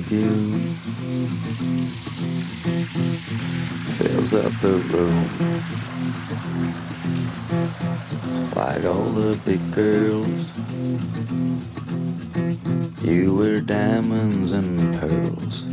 review fills up the room. Like all the big girls. You wear diamonds and pearls.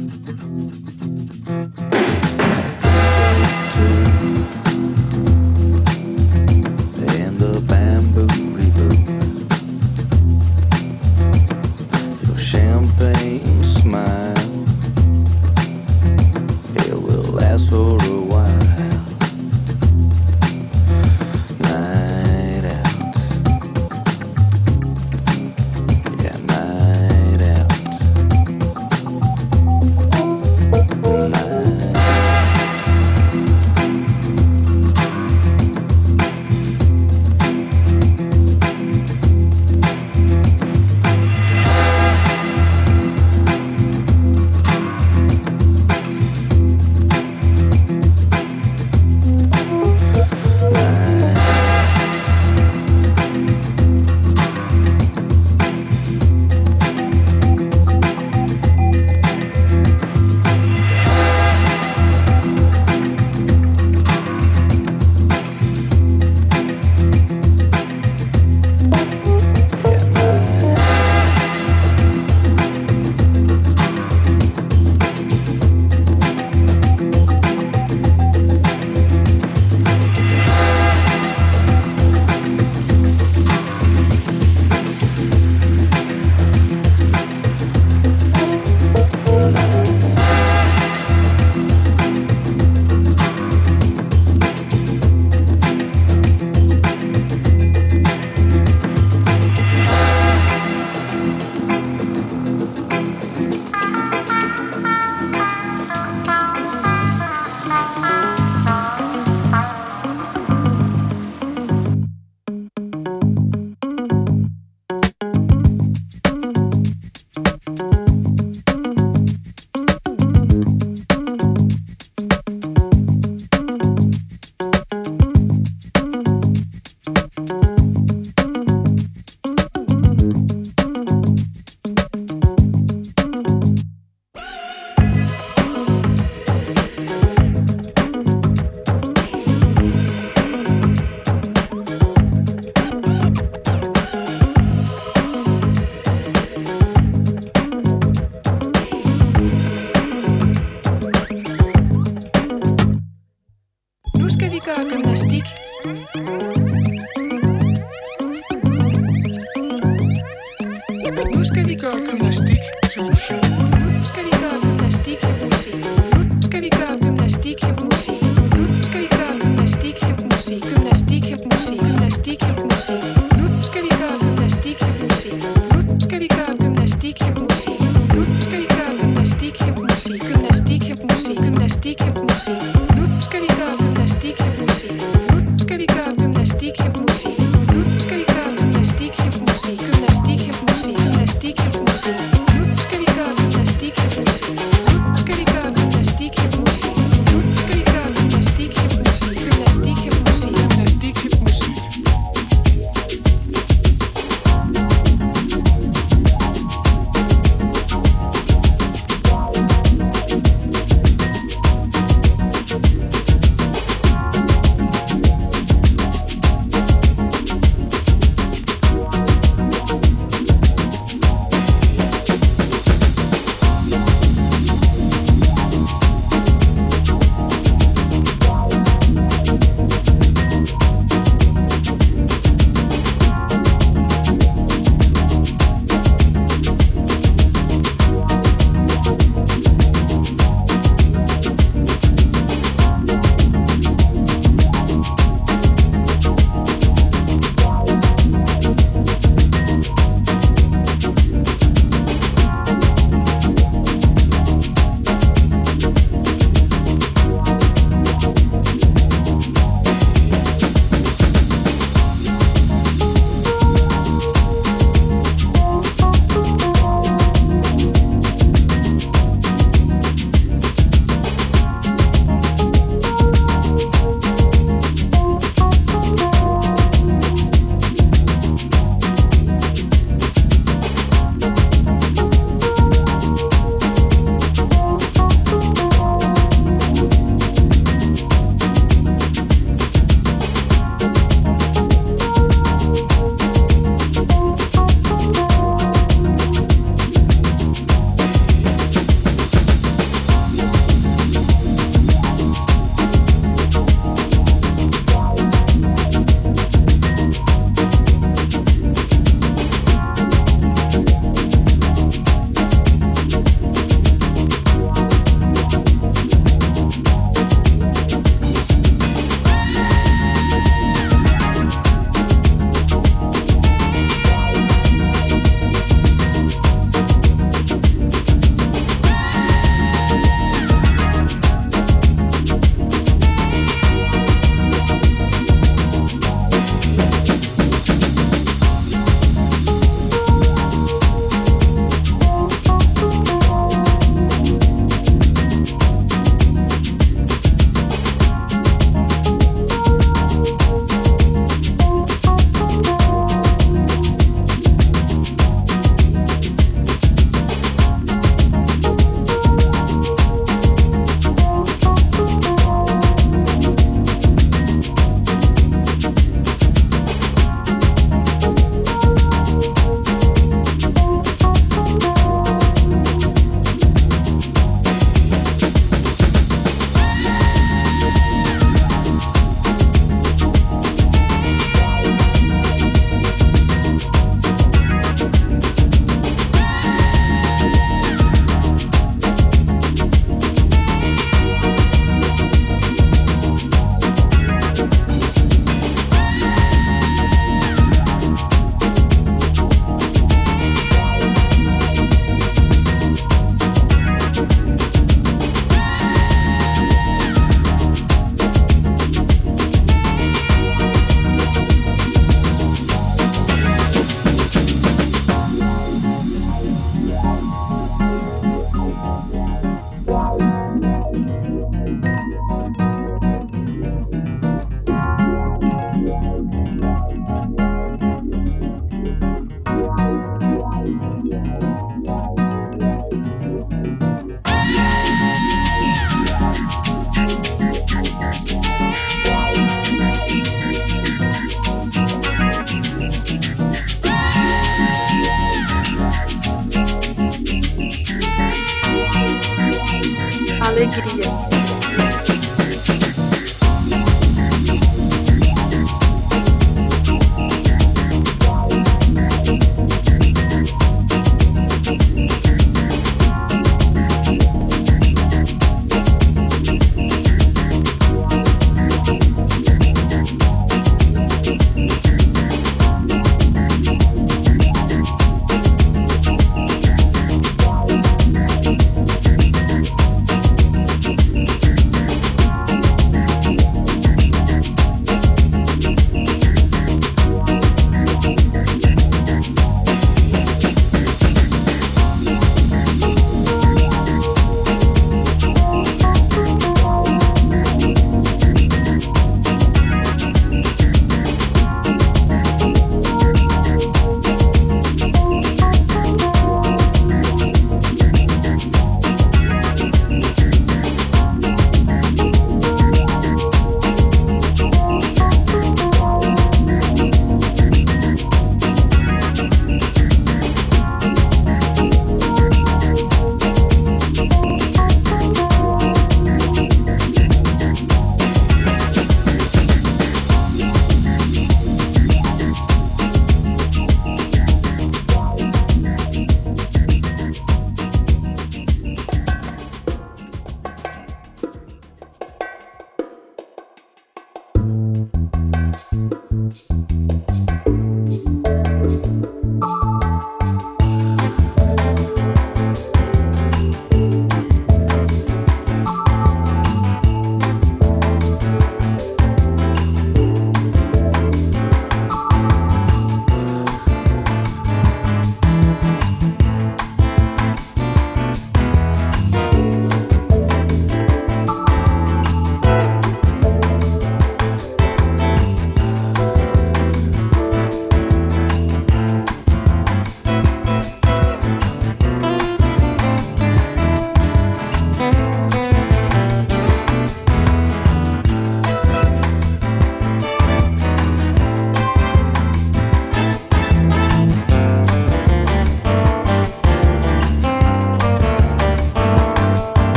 Alegria.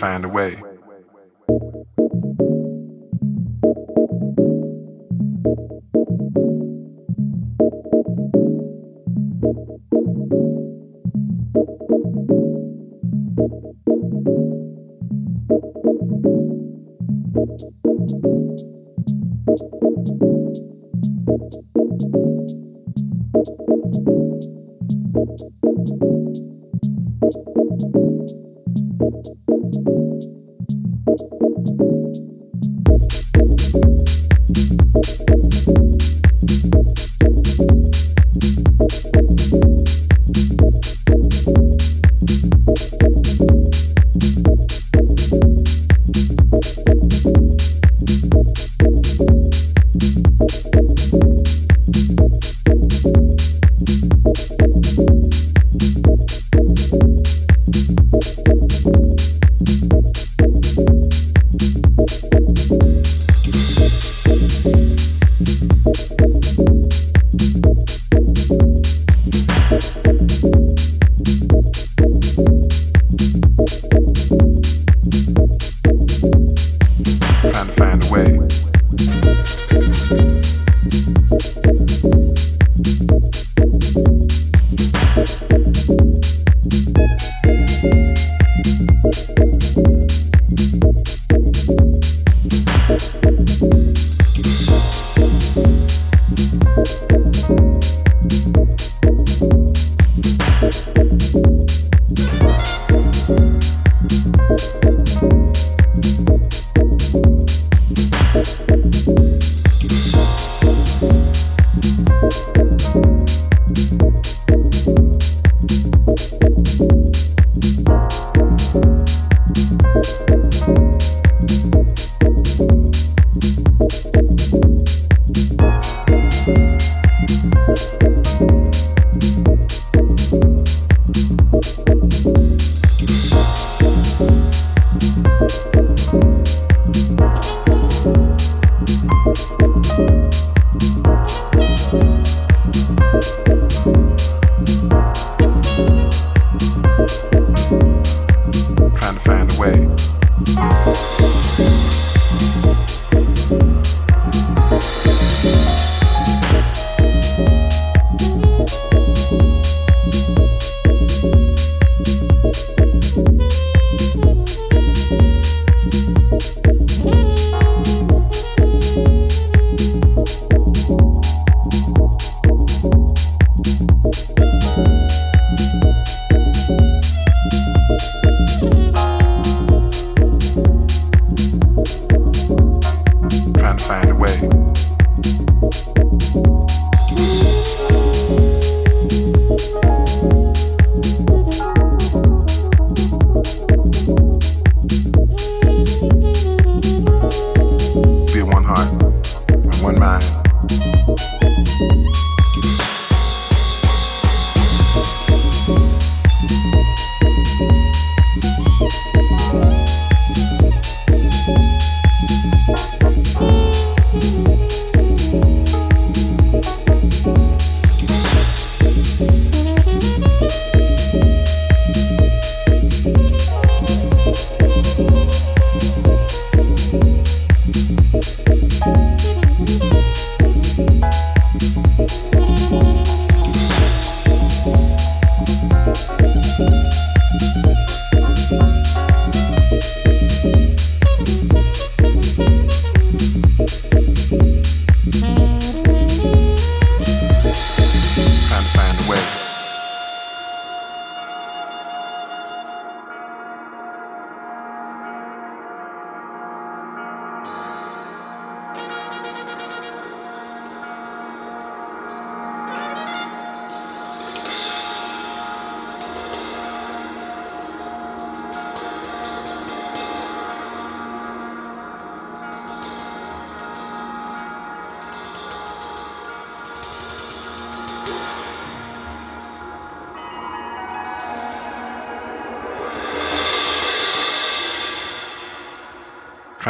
Find a way.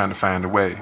Trying to find a way.